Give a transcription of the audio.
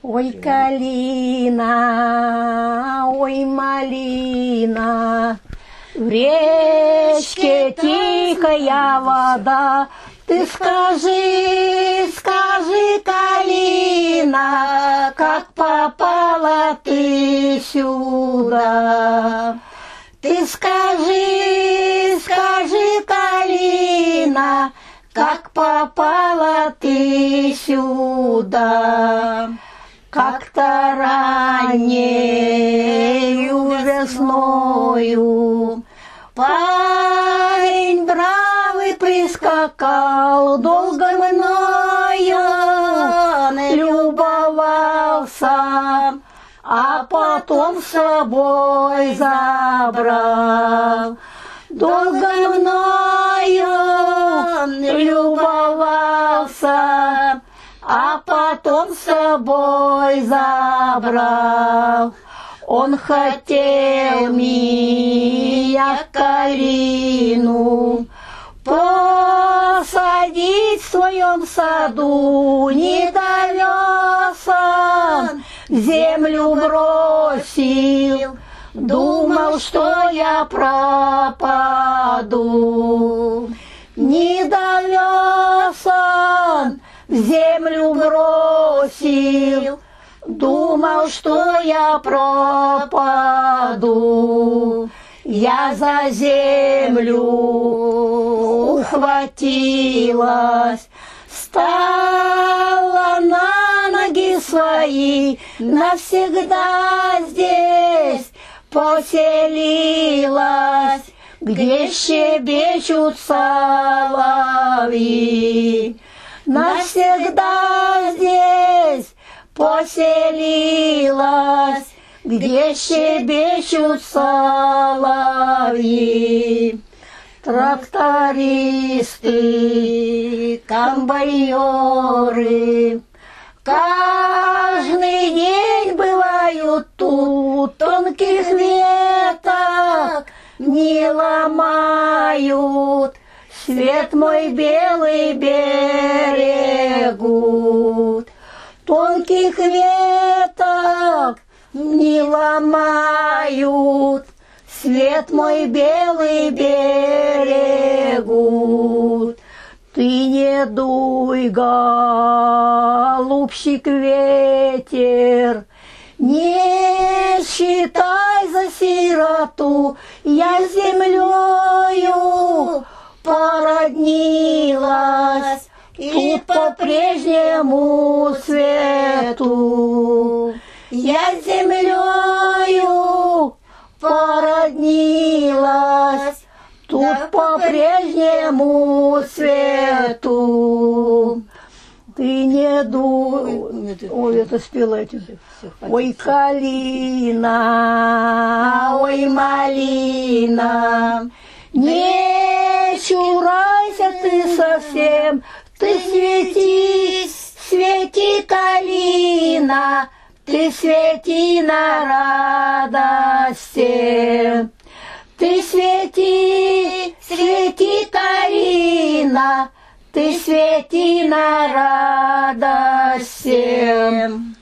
Ой, калина, ой, малина, в речке тихая вода, ты скажи, скажи, калина, как попала ты сюда? Ты скажи, скажи, калина, как попала ты сюда? Как-то раннею весною Парень бравый прискакал, долго мною любовался, а потом с собой забрал. Долго мною любовался, а потом с собой забрал. Он хотел меня Калину посадить в своем саду, не довез он, землю бросил, думал, что я пропаду. Землю бросил, думал, что я пропаду. Я за землю ухватилась, стала на ноги свои, навсегда здесь поселилась, где щебечут соловьи. Навсегда здесь поселилась, где щебечут соловьи. Трактористы, комбайоры, каждый день бывают тут, тонких веток не ломают, свет мой белый берегут. Тонких веток не ломают, Свет мой белый берегут. Ты не дуй, голубчик, ветер, Не считай за сироту, Я землею породнилась, Тут по-прежнему свету. Я с землею породнилась, Тут по-прежнему свету. Ты не дуй. Ой, это спела эти. Ой, калина, ой, малина, не чурайся ты совсем, ты свети, свети, калина, ты свети на радости. Ты свети, свети, Карина, ты свети на радости.